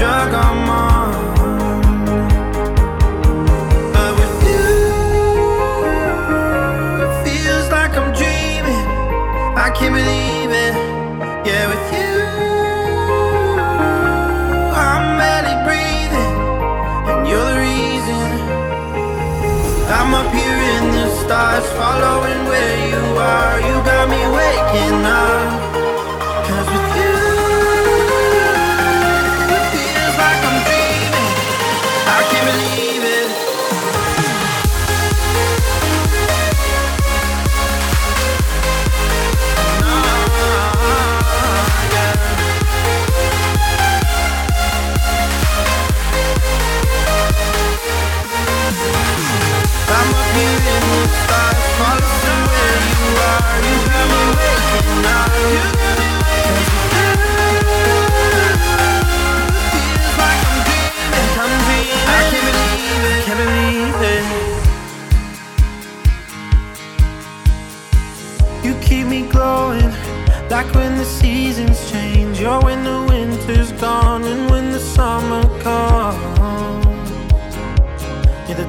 drug I'm on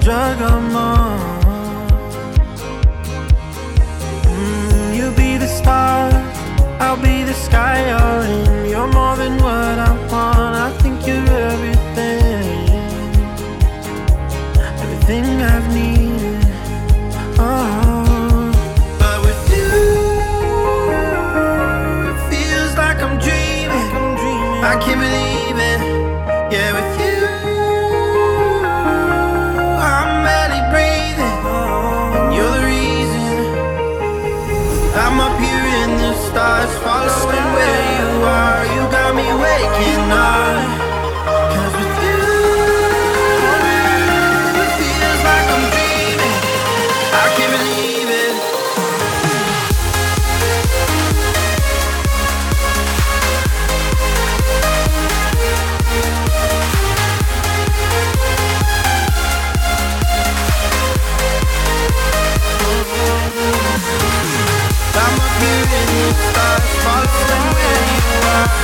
drug I'm on. Mm, you be the star, I'll be the sky, you're in. You're more than what I'm.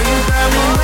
you grab my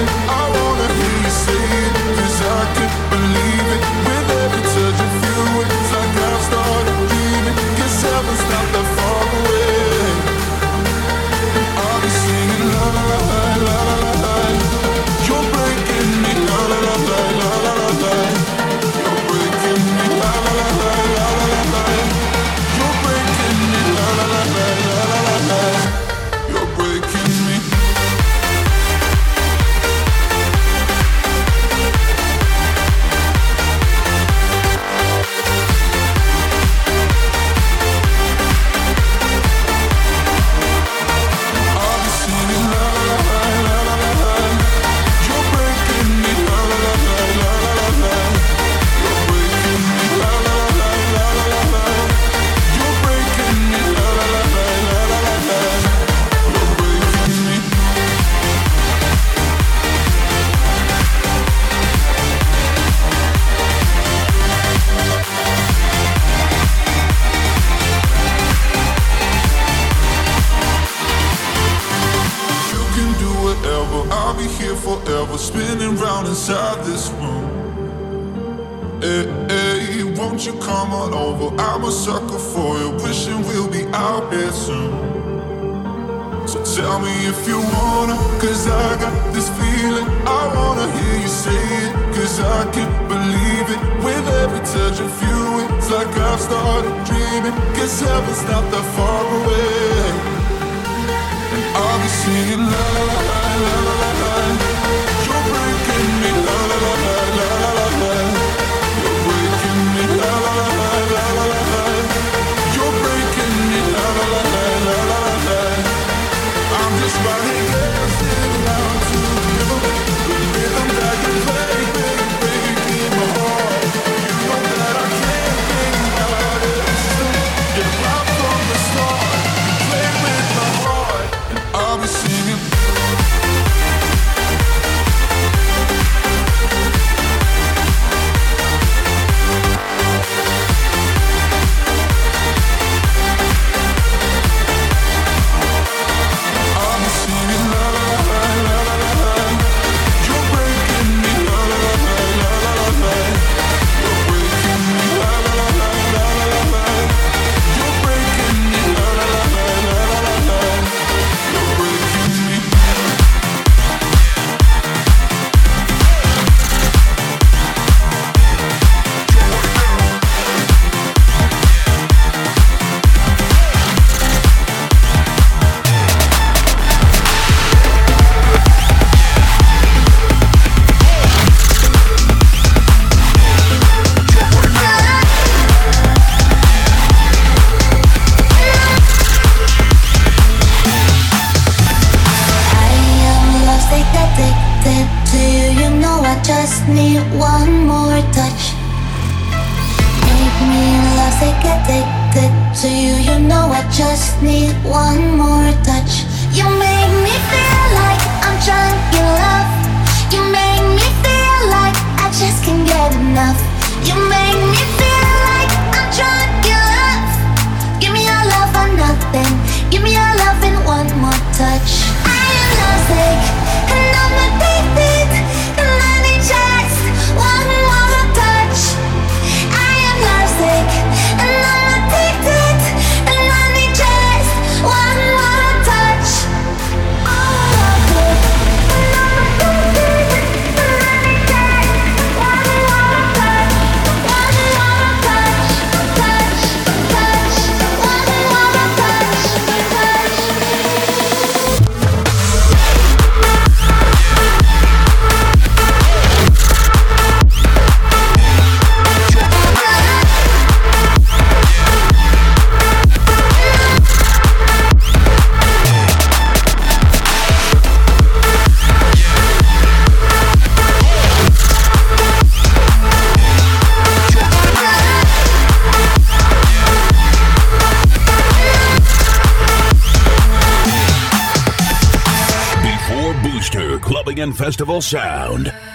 with festival sound.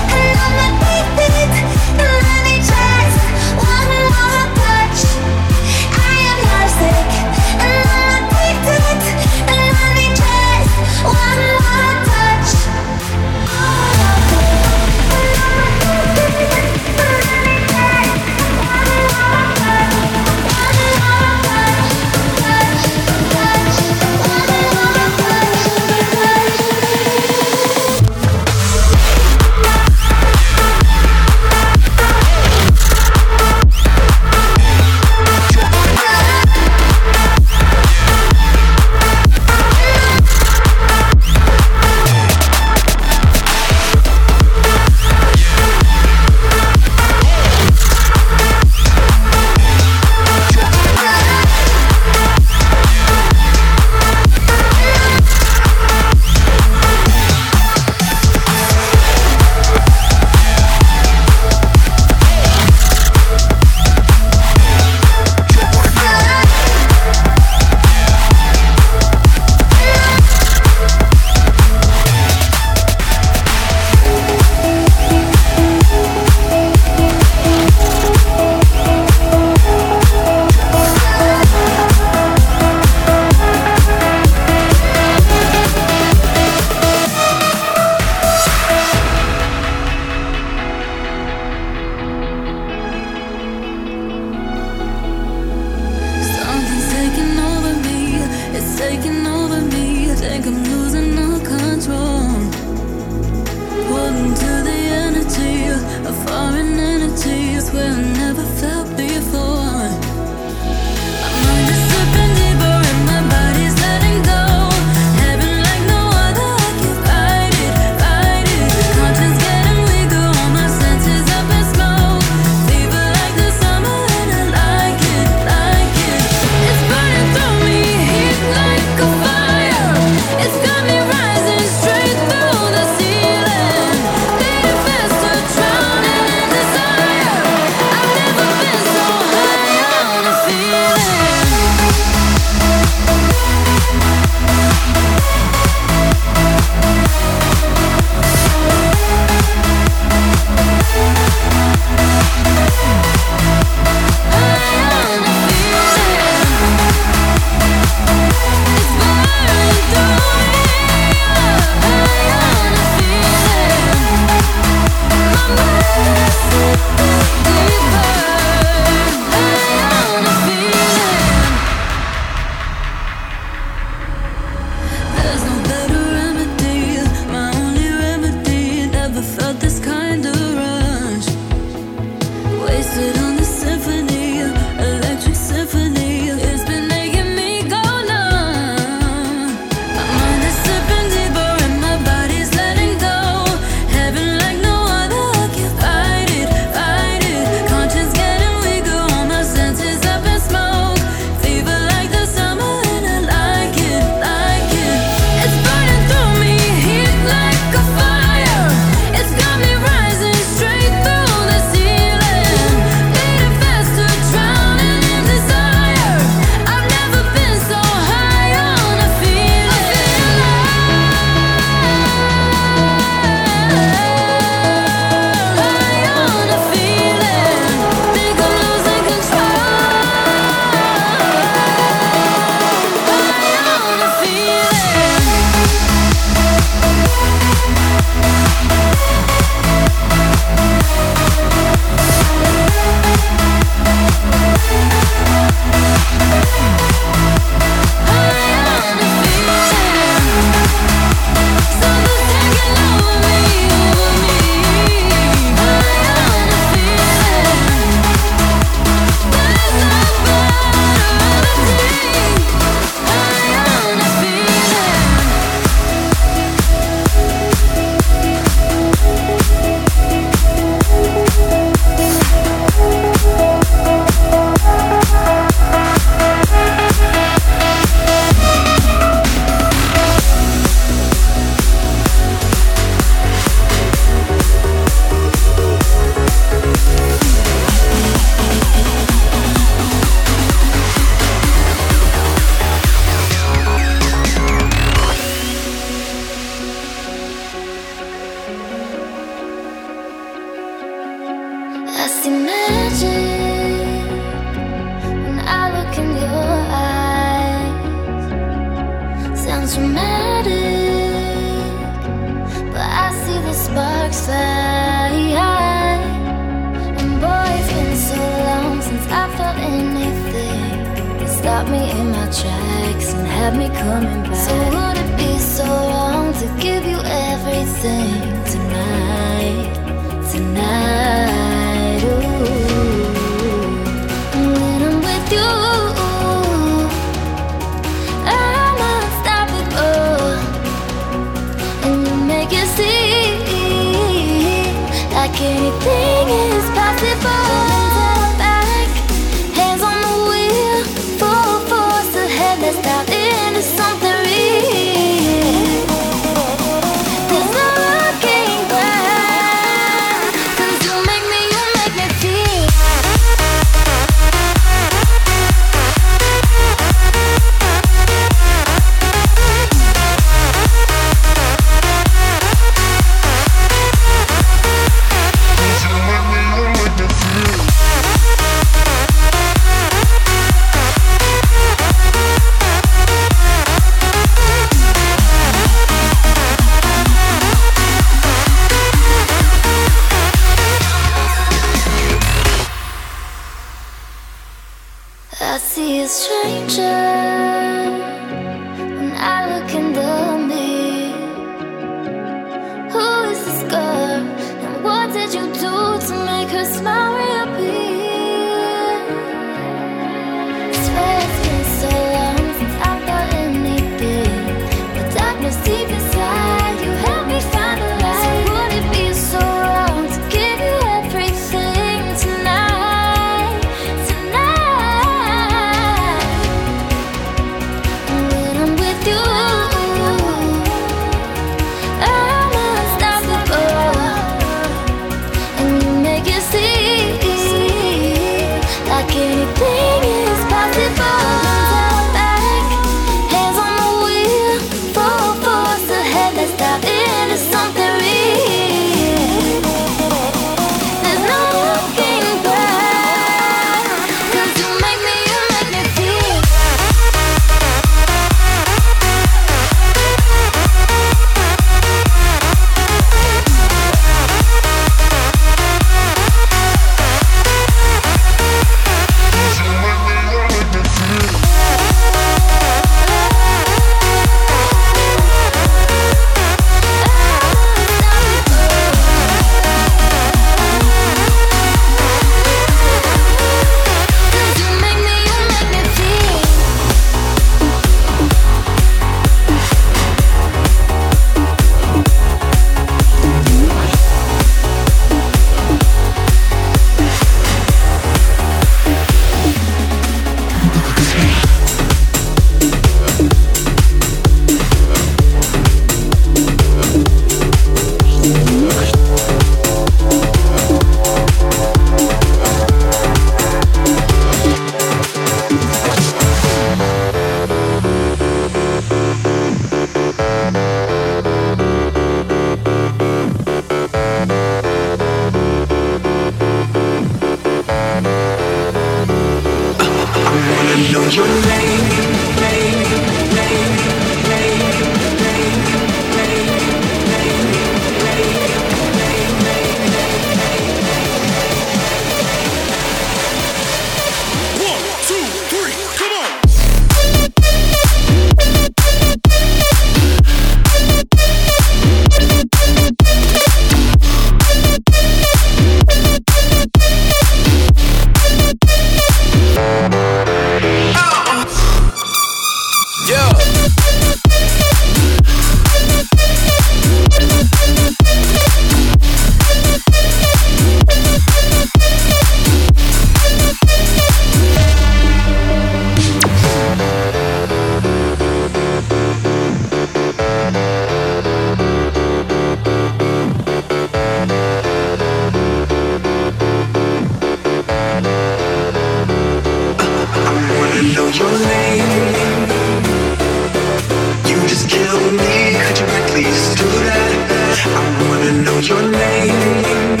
your name.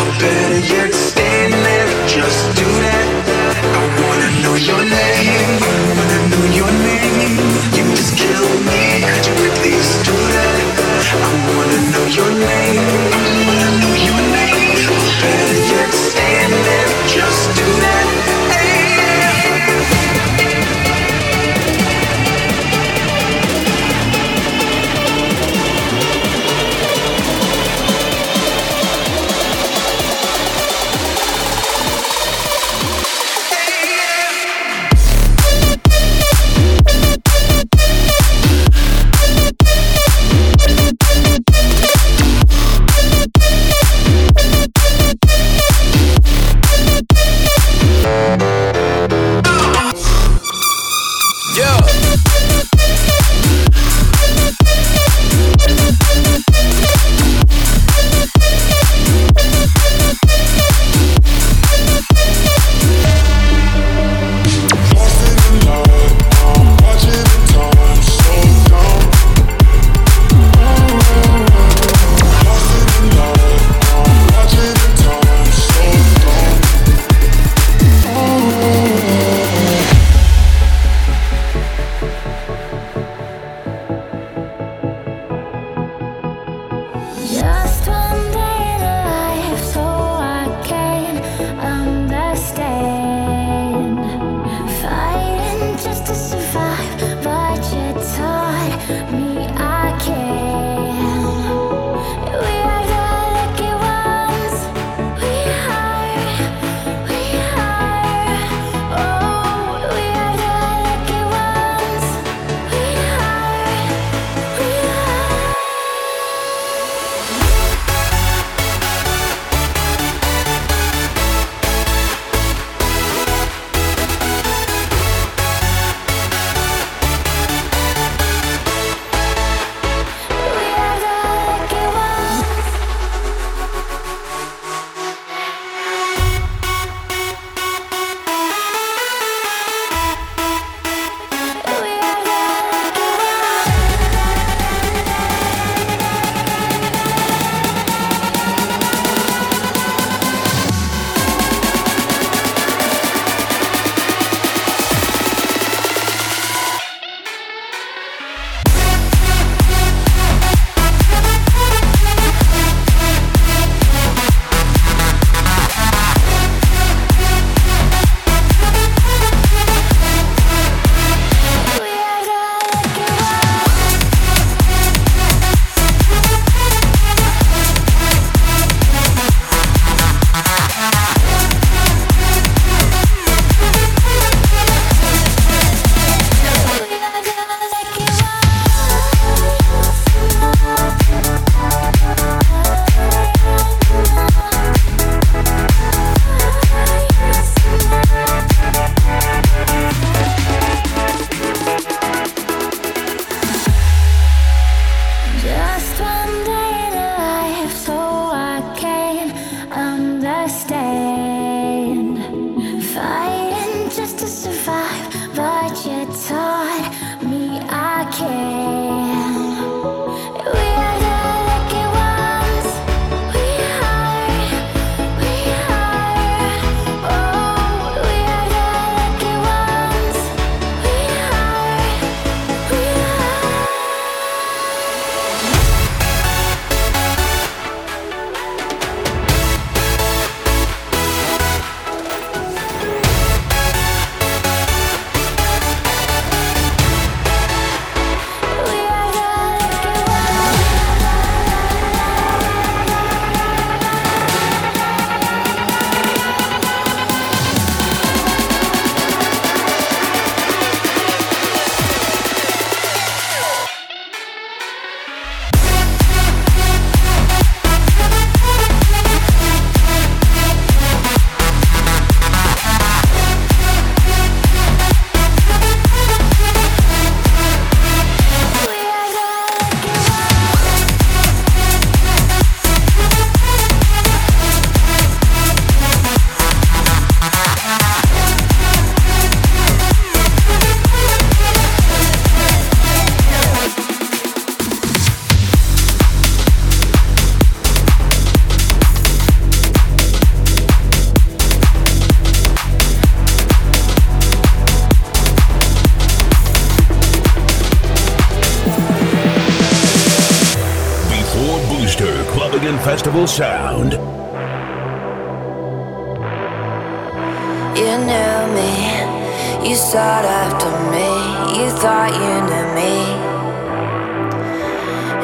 Or better yet, stand there, just do that. I wanna know your name. Wanna know your name. You just kill me. Could you please do that? I wanna know your name.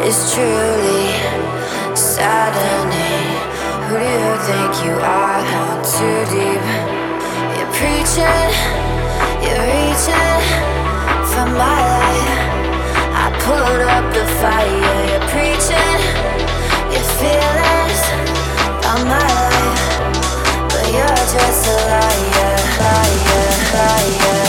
is truly saddening. Who do you think you are? Not too deep. You're preaching, you're reaching for my life. I put up the fire. You're preaching, your feelings on my life, but you're just a liar, liar, liar.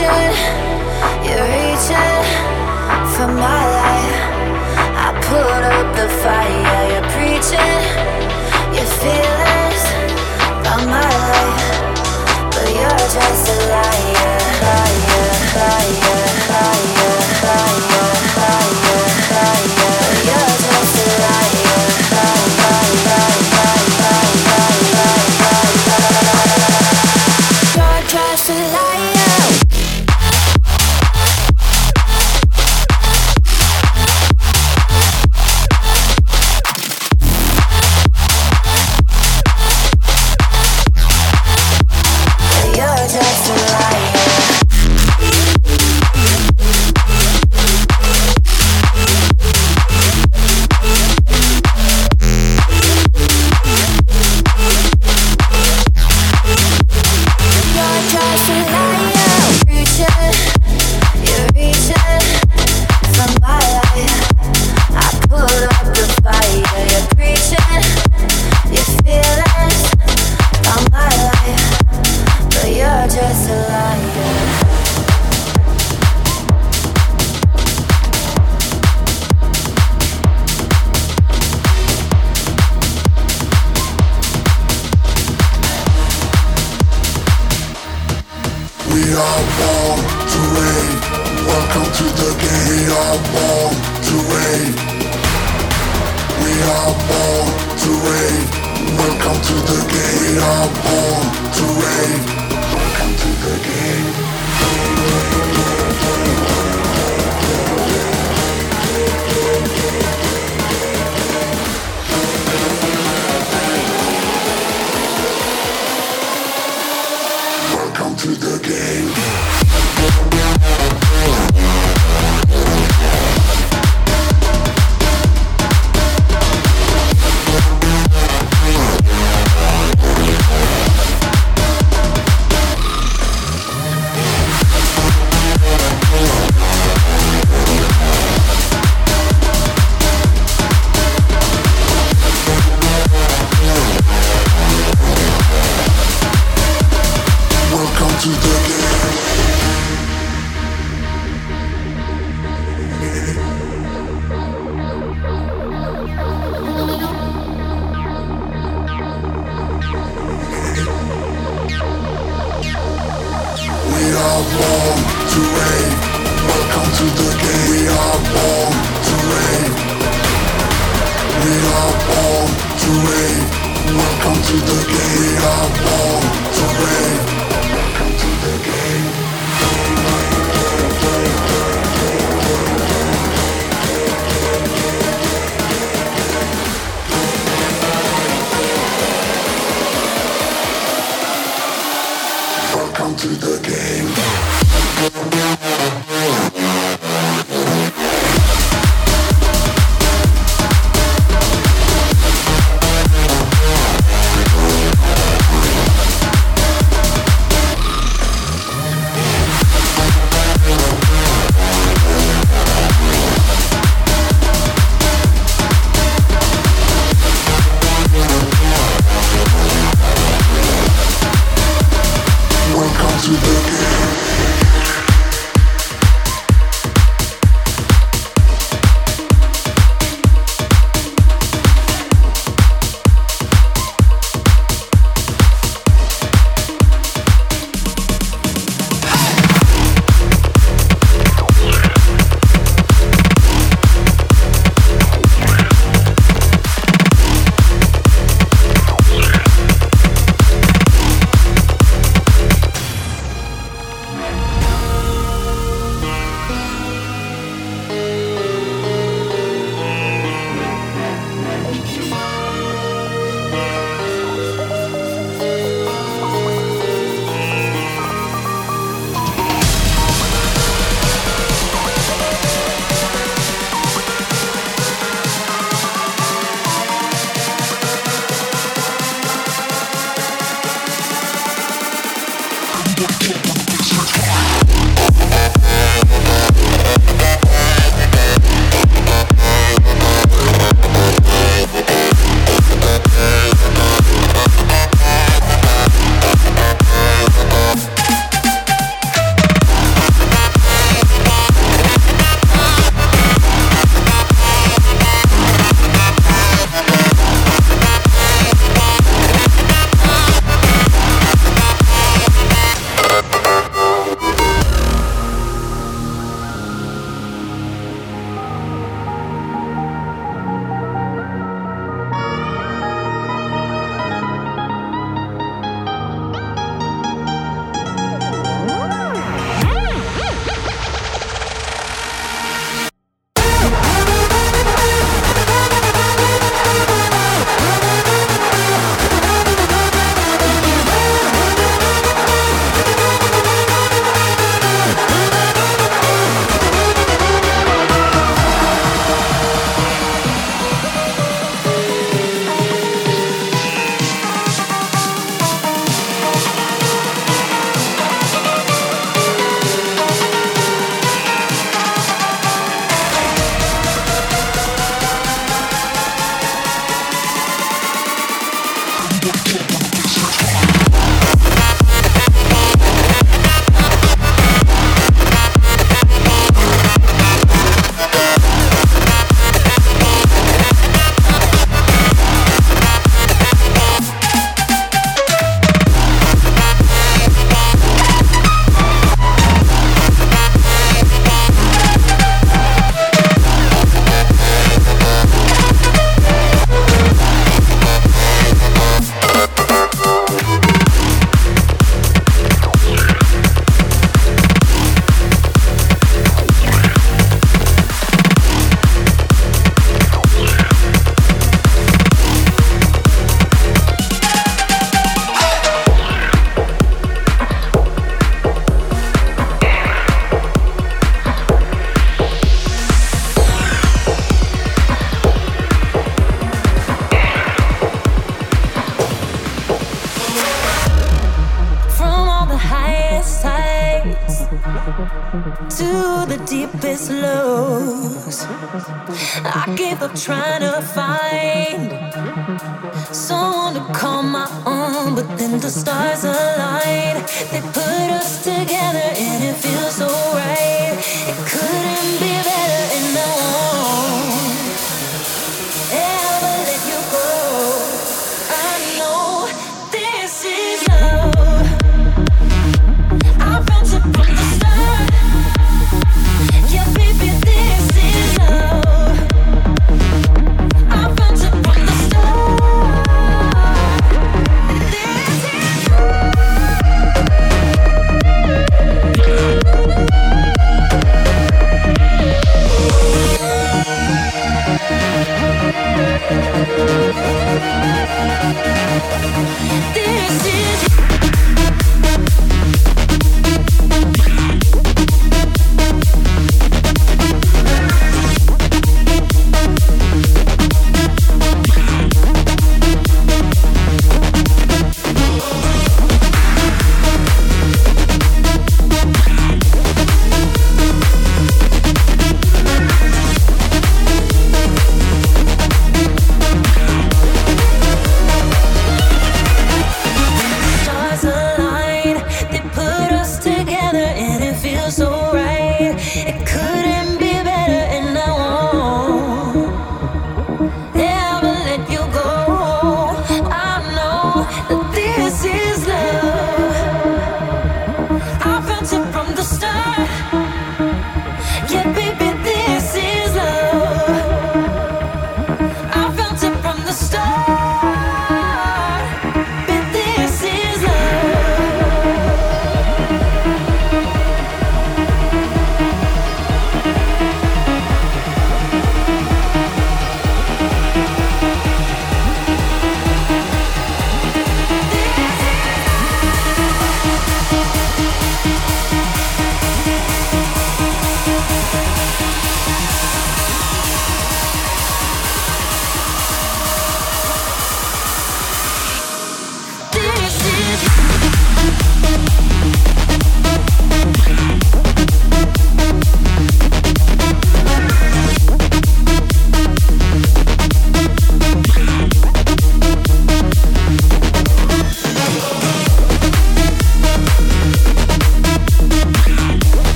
reaching, you're reaching for my life. I put up the fire, you're preaching, your feelings about my life, but you're just a liar.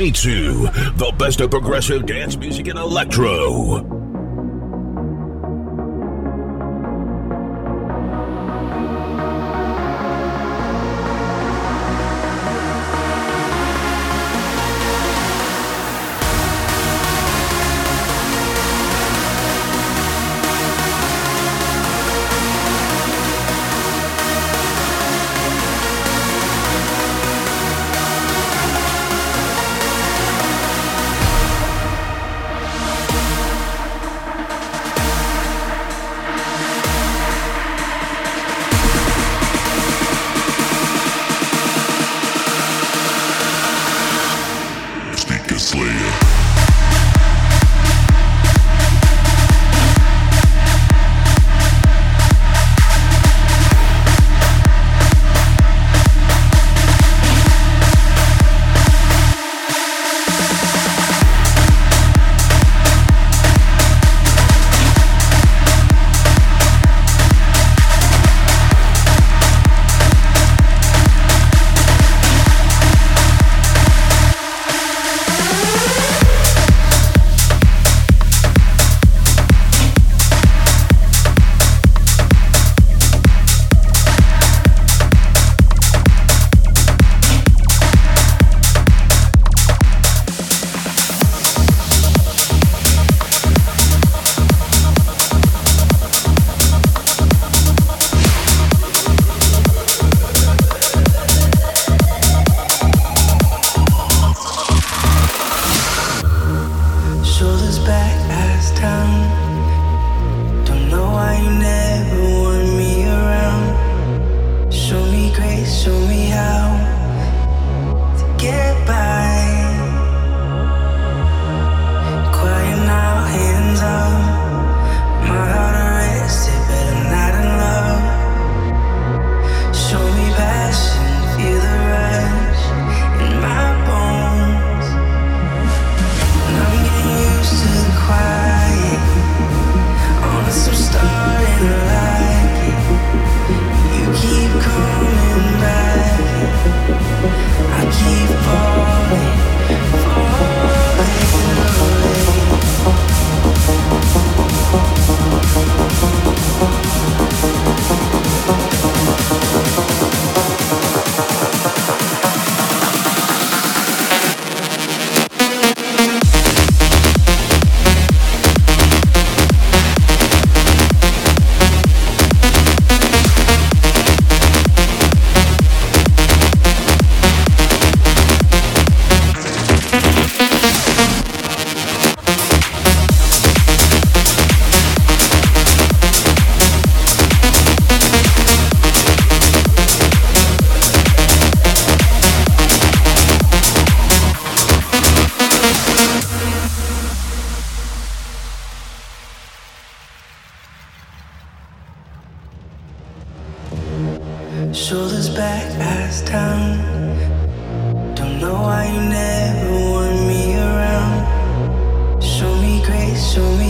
meets you. The best of progressive dance music and electro. Shoulders back, eyes down. Don't know why you never want me around. Show me grace, show me.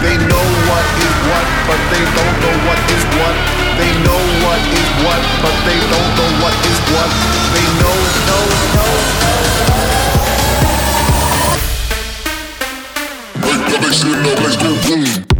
They know what is what, but they don't know what is what. They know what is what, but they don't know what is what. They know, know, know. Make the bass in the place go boom.